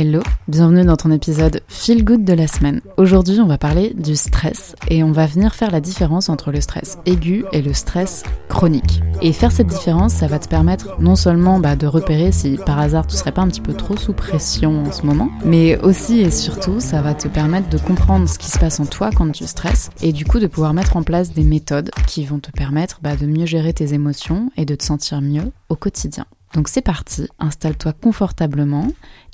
Hello, bienvenue dans ton épisode Feel Good de la semaine. Aujourd'hui, on va parler du stress et on va venir faire la différence entre le stress aigu et le stress chronique. Et faire cette différence, ça va te permettre non seulement bah, de repérer si par hasard tu serais pas un petit peu trop sous pression en ce moment, mais aussi et surtout, ça va te permettre de comprendre ce qui se passe en toi quand tu stresses et du coup de pouvoir mettre en place des méthodes qui vont te permettre bah, de mieux gérer tes émotions et de te sentir mieux au quotidien. Donc c'est parti, installe-toi confortablement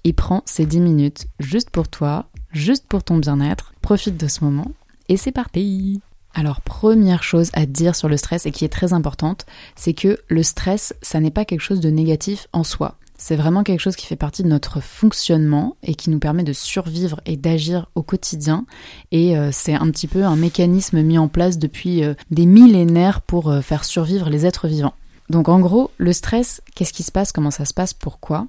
et prends ces 10 minutes juste pour toi, juste pour ton bien-être. Profite de ce moment et c'est parti alors première chose à dire sur le stress et qui est très importante, c'est que le stress, ça n'est pas quelque chose de négatif en soi. C'est vraiment quelque chose qui fait partie de notre fonctionnement et qui nous permet de survivre et d'agir au quotidien. Et euh, c'est un petit peu un mécanisme mis en place depuis euh, des millénaires pour euh, faire survivre les êtres vivants. Donc en gros, le stress, qu'est-ce qui se passe, comment ça se passe, pourquoi?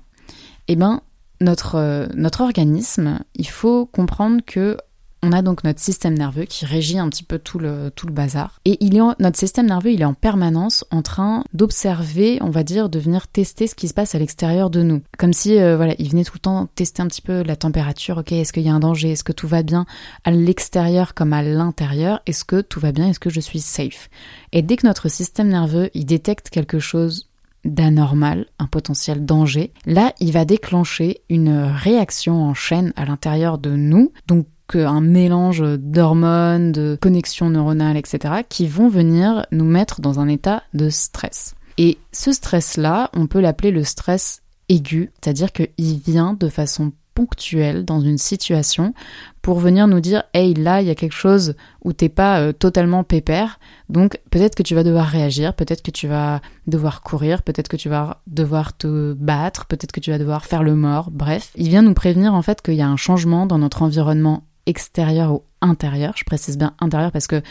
Eh bien, notre, euh, notre organisme, il faut comprendre que on a donc notre système nerveux qui régit un petit peu tout le, bazar. Et il est notre système nerveux, il est en permanence en train d'observer, on va dire, de venir tester ce qui se passe à l'extérieur de nous. Comme si, euh, voilà, il venait tout le temps tester un petit peu la température. Ok, est-ce qu'il y a un danger? Est-ce que tout va bien à l'extérieur comme à l'intérieur? Est-ce que tout va bien? Est-ce que je suis safe? Et dès que notre système nerveux, il détecte quelque chose d'anormal, un potentiel danger, là, il va déclencher une réaction en chaîne à l'intérieur de nous, donc un mélange d'hormones, de connexions neuronales, etc., qui vont venir nous mettre dans un état de stress. Et ce stress-là, on peut l'appeler le stress aigu, c'est-à-dire qu'il vient de façon ponctuelle dans une situation pour venir nous dire hey là il y a quelque chose où t'es pas euh, totalement pépère donc peut-être que tu vas devoir réagir peut-être que tu vas devoir courir peut-être que tu vas devoir te battre peut-être que tu vas devoir faire le mort bref il vient nous prévenir en fait qu'il y a un changement dans notre environnement extérieur ou intérieur. Je précise bien intérieur parce que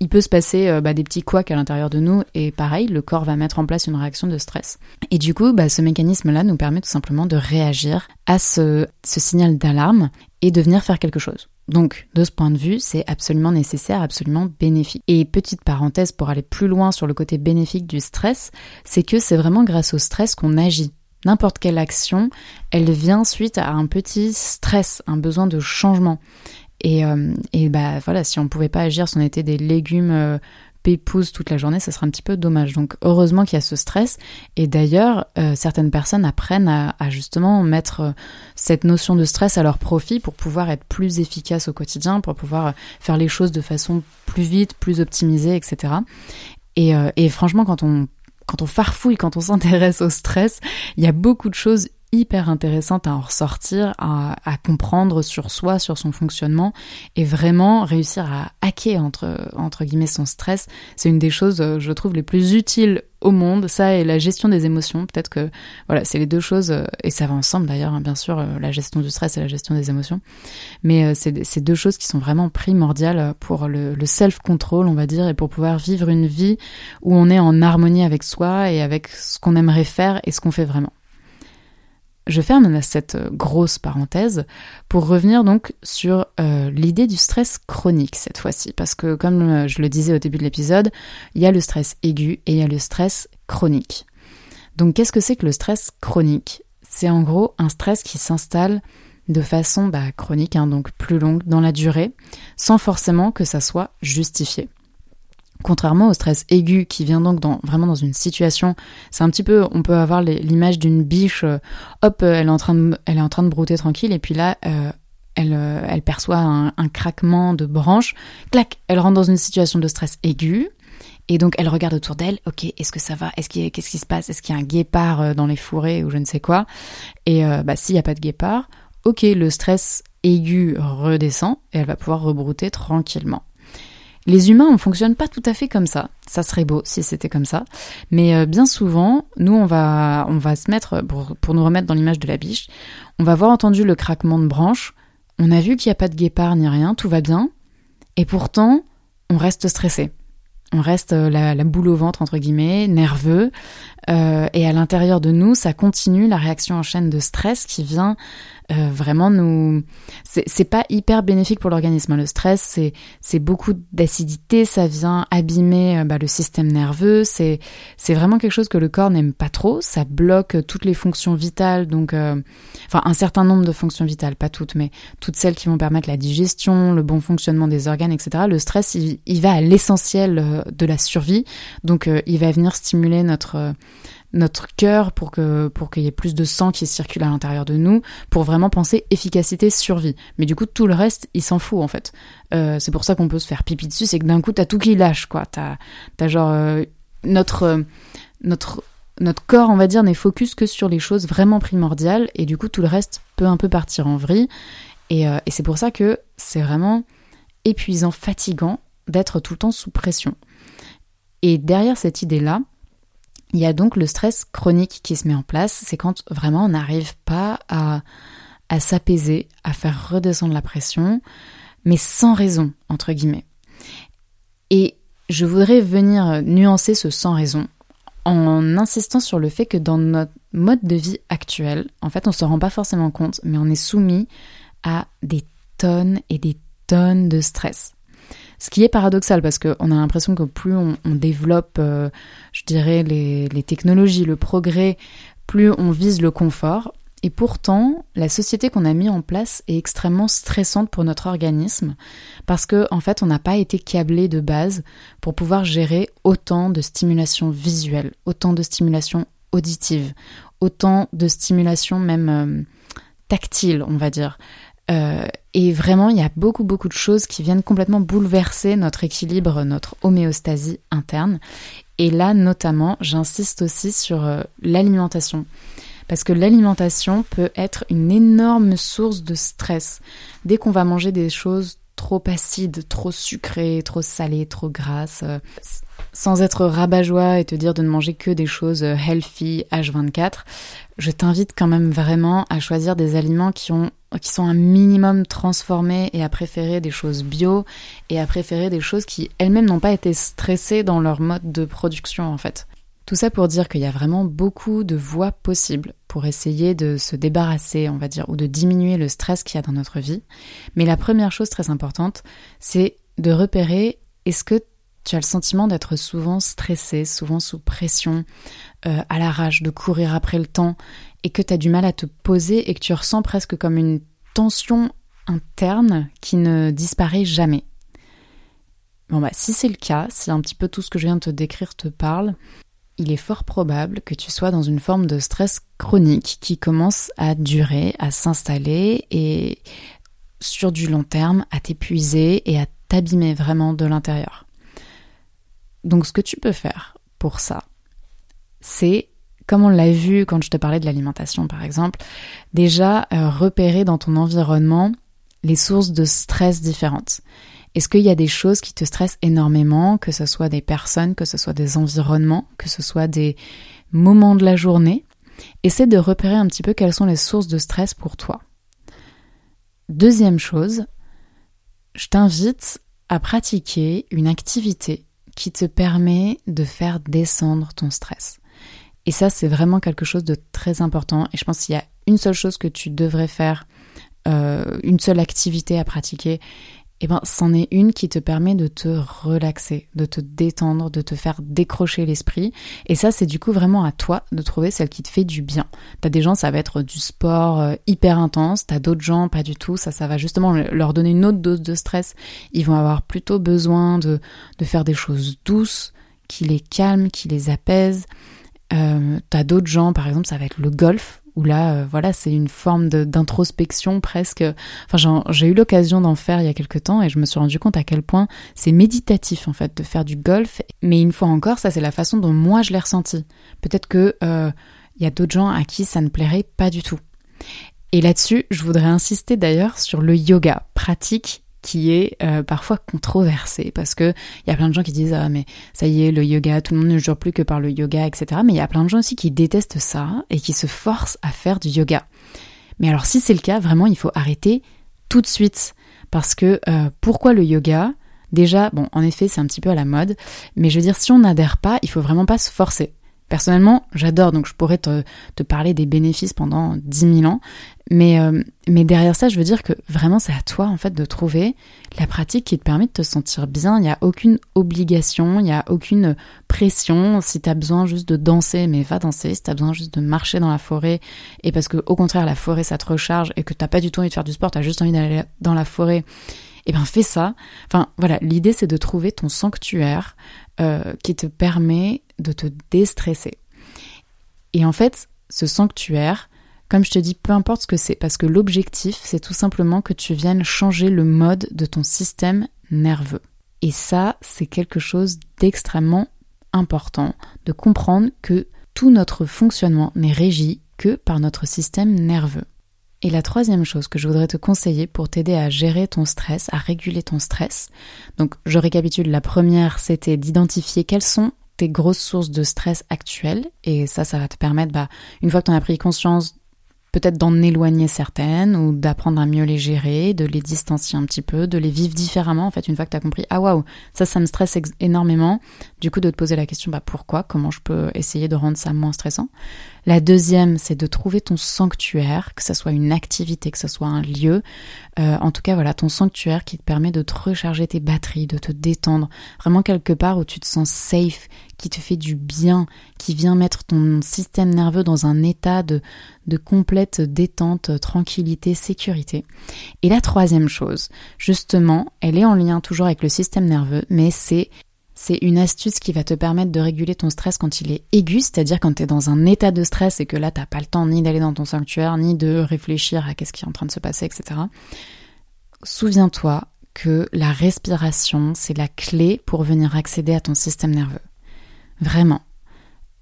il peut se passer euh, bah, des petits couacs à l'intérieur de nous et pareil, le corps va mettre en place une réaction de stress. Et du coup, bah, ce mécanisme-là nous permet tout simplement de réagir à ce, ce signal d'alarme et de venir faire quelque chose. Donc, de ce point de vue, c'est absolument nécessaire, absolument bénéfique. Et petite parenthèse pour aller plus loin sur le côté bénéfique du stress, c'est que c'est vraiment grâce au stress qu'on agit. N'importe quelle action, elle vient suite à un petit stress, un besoin de changement. Et, euh, et bah voilà, si on pouvait pas agir, si on était des légumes euh, toute la journée, ça serait un petit peu dommage. Donc heureusement qu'il y a ce stress. Et d'ailleurs, euh, certaines personnes apprennent à, justement mettre euh, cette notion de stress à leur profit pour pouvoir être plus efficaces au quotidien, pour pouvoir faire les choses de façon plus vite, plus optimisée, etc. Et, et franchement, quand on quand on farfouille, quand on s'intéresse au stress, il y a beaucoup de choses hyper intéressante à en ressortir, à, comprendre sur soi, sur son fonctionnement et vraiment réussir à hacker entre, entre guillemets son stress. C'est une des choses, euh, je trouve, les plus utiles au monde, ça et la gestion des émotions. Peut-être que voilà, c'est les deux choses, euh, et ça va ensemble d'ailleurs, hein, bien sûr, euh, la gestion du stress et la gestion des émotions. Mais c'est ces deux choses qui sont vraiment primordiales pour le, le self-control, on va dire, et pour pouvoir vivre une vie où on est en harmonie avec soi et avec ce qu'on aimerait faire et ce qu'on fait vraiment. Je ferme cette euh, grosse parenthèse pour revenir donc sur euh, l'idée du stress chronique cette fois-ci, parce que comme euh, je le disais au début de l'épisode, il y a le stress aigu et il y a le stress chronique. Donc qu'est-ce que c'est que le stress chronique? C'est en gros un stress qui s'installe de façon bah, chronique, hein, donc plus longue dans la durée, sans forcément que ça soit justifié. Contrairement au stress aigu qui vient donc dans, vraiment dans une situation, c'est un petit peu, on peut avoir l'image d'une biche, euh, hop, euh, elle est en train de, elle est en train de brouter tranquille et puis là, euh, elle, elle perçoit un, un, craquement de branche, clac, elle rentre dans une situation de stress aigu. Et donc elle regarde autour d'elle, ok, est-ce que ça va? Est-ce qu'il qu'est-ce qui se passe? Est-ce qu'il y a un guépard dans les fourrés ou je ne sais quoi? Et bah s'il n'y a pas de guépard, ok, le stress aigu redescend et elle va pouvoir rebrouter tranquillement. Les humains, on fonctionne pas tout à fait comme ça. Ça serait beau si c'était comme ça. Mais euh, bien souvent, nous, on va, on va se mettre, pour, nous remettre dans l'image de la biche, on va avoir entendu le craquement de branches, on a vu qu'il n'y a pas de guépard ni rien, tout va bien, et pourtant, on reste stressé. On reste euh, la, boule au ventre, entre guillemets, nerveux, euh, et à l'intérieur de nous, ça continue la réaction en chaîne de stress qui vient euh, vraiment nous c'est pas hyper bénéfique pour l'organisme. Le stress c'est beaucoup d'acidité, ça vient abîmer euh, bah, le système nerveux. C'est vraiment quelque chose que le corps n'aime pas trop. Ça bloque toutes les fonctions vitales, donc euh, enfin un certain nombre de fonctions vitales, pas toutes, mais toutes celles qui vont permettre la digestion, le bon fonctionnement des organes, etc. Le stress il, il va à l'essentiel de la survie, donc il va venir stimuler notre notre cœur pour que pour qu'il y ait plus de sang qui circule à l'intérieur de nous, pour vraiment penser efficacité survie. Mais du coup tout le reste il s'en fout en fait. Euh, c'est pour ça qu'on peut se faire pipi dessus, c'est que d'un coup t'as tout qui lâche quoi. T'as as genre euh, notre euh, notre notre corps on va dire n'est focus que sur les choses vraiment primordiales et du coup tout le reste peut un peu partir en vrille. Et, et c'est pour ça que c'est vraiment épuisant, fatigant d'être tout le temps sous pression. Et derrière cette idée là il y a donc le stress chronique qui se met en place, c'est quand vraiment on n'arrive pas à, s'apaiser, à faire redescendre la pression, mais sans raison, entre guillemets. Et je voudrais venir nuancer ce sans raison en insistant sur le fait que dans notre mode de vie actuel, en fait on ne se rend pas forcément compte, mais on est soumis à des tonnes et des tonnes de stress. Ce qui est paradoxal parce qu'on a l'impression que plus on, développe, euh, je dirais, les, technologies, le progrès, plus on vise le confort. Et pourtant, la société qu'on a mis en place est extrêmement stressante pour notre organisme parce que en fait, on n'a pas été câblé de base pour pouvoir gérer autant de stimulation visuelle, autant de stimulation auditive, autant de stimulation même euh, tactile, on va dire. Euh, et vraiment, il y a beaucoup, beaucoup de choses qui viennent complètement bouleverser notre équilibre, notre homéostasie interne. Et là, notamment, j'insiste aussi sur euh, l'alimentation. Parce que l'alimentation peut être une énorme source de stress. Dès qu'on va manger des choses trop acides, trop sucrées, trop salées, trop grasses, euh, sans être rabat-joie et te dire de ne manger que des choses healthy H24, je t'invite quand même vraiment à choisir des aliments qui ont qui sont un minimum transformés et à préférer des choses bio et à préférer des choses qui elles-mêmes n'ont pas été stressées dans leur mode de production en fait. Tout ça pour dire qu'il y a vraiment beaucoup de voies possibles pour essayer de se débarrasser, on va dire, ou de diminuer le stress qu'il y a dans notre vie. Mais la première chose très importante, c'est de repérer est-ce que tu as le sentiment d'être souvent stressé, souvent sous pression, euh, à la rage, de courir après le temps, et que tu as du mal à te poser et que tu ressens presque comme une tension interne qui ne disparaît jamais. Bon bah si c'est le cas, si un petit peu tout ce que je viens de te décrire te parle, il est fort probable que tu sois dans une forme de stress chronique qui commence à durer, à s'installer et sur du long terme à t'épuiser et à t'abîmer vraiment de l'intérieur. Donc ce que tu peux faire pour ça, c'est comme on l'a vu quand je te parlais de l'alimentation par exemple, déjà euh, repérer dans ton environnement les sources de stress différentes. Est-ce qu'il y a des choses qui te stressent énormément, que ce soit des personnes, que ce soit des environnements, que ce soit des moments de la journée? Essaie de repérer un petit peu quelles sont les sources de stress pour toi. Deuxième chose, je t'invite à pratiquer une activité qui te permet de faire descendre ton stress. Et ça, c'est vraiment quelque chose de très important. Et je pense qu'il y a une seule chose que tu devrais faire, euh, une seule activité à pratiquer, et eh ben, c'en est une qui te permet de te relaxer, de te détendre, de te faire décrocher l'esprit. Et ça, c'est du coup vraiment à toi de trouver celle qui te fait du bien. T'as des gens, ça va être du sport euh, hyper intense. T'as d'autres gens, pas du tout. Ça, ça va justement leur donner une autre dose de stress. Ils vont avoir plutôt besoin de, de faire des choses douces, qui les calment, qui les apaisent. Euh, t'as d'autres gens, par exemple, ça va être le golf, où là, euh, voilà, c'est une forme d'introspection presque. Enfin, j'ai eu l'occasion d'en faire il y a quelques temps et je me suis rendu compte à quel point c'est méditatif en fait de faire du golf. Mais une fois encore, ça c'est la façon dont moi je l'ai ressenti. Peut-être que euh, il y a d'autres gens à qui ça ne plairait pas du tout. Et là-dessus, je voudrais insister d'ailleurs sur le yoga, pratique qui est euh, parfois controversé parce que il y a plein de gens qui disent ah mais ça y est le yoga tout le monde ne jure plus que par le yoga etc mais il y a plein de gens aussi qui détestent ça et qui se forcent à faire du yoga. Mais alors si c'est le cas vraiment il faut arrêter tout de suite parce que euh, pourquoi le yoga? Déjà bon en effet c'est un petit peu à la mode mais je veux dire si on n'adhère pas il faut vraiment pas se forcer Personnellement, j'adore, donc je pourrais te, parler des bénéfices pendant 10 000 ans, mais, euh, mais derrière ça, je veux dire que vraiment c'est à toi en fait de trouver la pratique qui te permet de te sentir bien. Il n'y a aucune obligation, il n'y a aucune pression. Si tu as besoin juste de danser, mais va danser. Si tu as besoin juste de marcher dans la forêt, et parce que au contraire la forêt ça te recharge et que t'as pas du tout envie de faire du sport, tu as juste envie d'aller dans la forêt, et eh ben fais ça. Enfin voilà, l'idée c'est de trouver ton sanctuaire euh, qui te permet de te déstresser. Et en fait, ce sanctuaire, comme je te dis, peu importe ce que c'est, parce que l'objectif, c'est tout simplement que tu viennes changer le mode de ton système nerveux. Et ça, c'est quelque chose d'extrêmement important, de comprendre que tout notre fonctionnement n'est régi que par notre système nerveux. Et la troisième chose que je voudrais te conseiller pour t'aider à gérer ton stress, à réguler ton stress, donc je récapitule, la première c'était d'identifier quelles sont tes grosses sources de stress actuelles, et ça, ça va te permettre, bah, une fois que tu en as pris conscience, peut-être d'en éloigner certaines ou d'apprendre à mieux les gérer, de les distancier un petit peu, de les vivre différemment. En fait, une fois que tu as compris, ah waouh, ça, ça me stresse énormément, du coup, de te poser la question, bah pourquoi Comment je peux essayer de rendre ça moins stressant? La deuxième, c'est de trouver ton sanctuaire, que ce soit une activité, que ce soit un lieu. Euh, en tout cas, voilà, ton sanctuaire qui te permet de te recharger tes batteries, de te détendre. Vraiment quelque part où tu te sens safe, qui te fait du bien, qui vient mettre ton système nerveux dans un état de, de complète détente, tranquillité, sécurité. Et la troisième chose, justement, elle est en lien toujours avec le système nerveux, mais c'est c'est une astuce qui va te permettre de réguler ton stress quand il est aigu, c'est-à-dire quand tu es dans un état de stress et que là t'as pas le temps ni d'aller dans ton sanctuaire, ni de réfléchir à qu'est-ce qui est en train de se passer, etc. Souviens-toi que la respiration, c'est la clé pour venir accéder à ton système nerveux. Vraiment.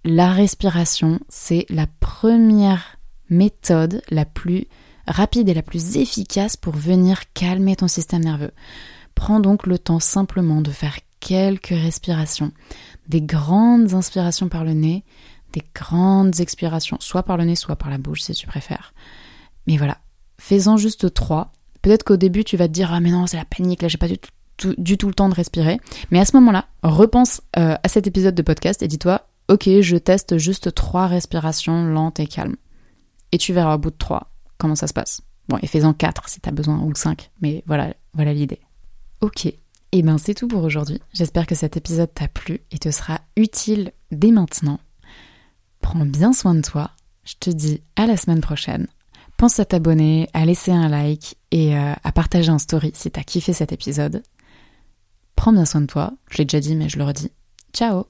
La respiration, c'est la première méthode la plus rapide et la plus efficace pour venir calmer ton système nerveux. Prends donc le temps simplement de faire quelques respirations, des grandes inspirations par le nez, des grandes expirations, soit par le nez, soit par la bouche si tu préfères. Mais voilà, fais-en juste trois. Peut-être qu'au début tu vas te dire ah mais non c'est la panique là j'ai pas du tout, du tout le temps de respirer. Mais à ce moment-là, repense euh, à cet épisode de podcast et dis-toi ok je teste juste trois respirations lentes et calmes. Et tu verras au bout de trois comment ça se passe. Bon et fais-en quatre si tu as besoin ou cinq. Mais voilà voilà l'idée. Ok, et eh ben c'est tout pour aujourd'hui. J'espère que cet épisode t'a plu et te sera utile dès maintenant. Prends bien soin de toi. Je te dis à la semaine prochaine. Pense à t'abonner, à laisser un like et euh, à partager un story si t'as kiffé cet épisode. Prends bien soin de toi. Je l'ai déjà dit mais je le redis. Ciao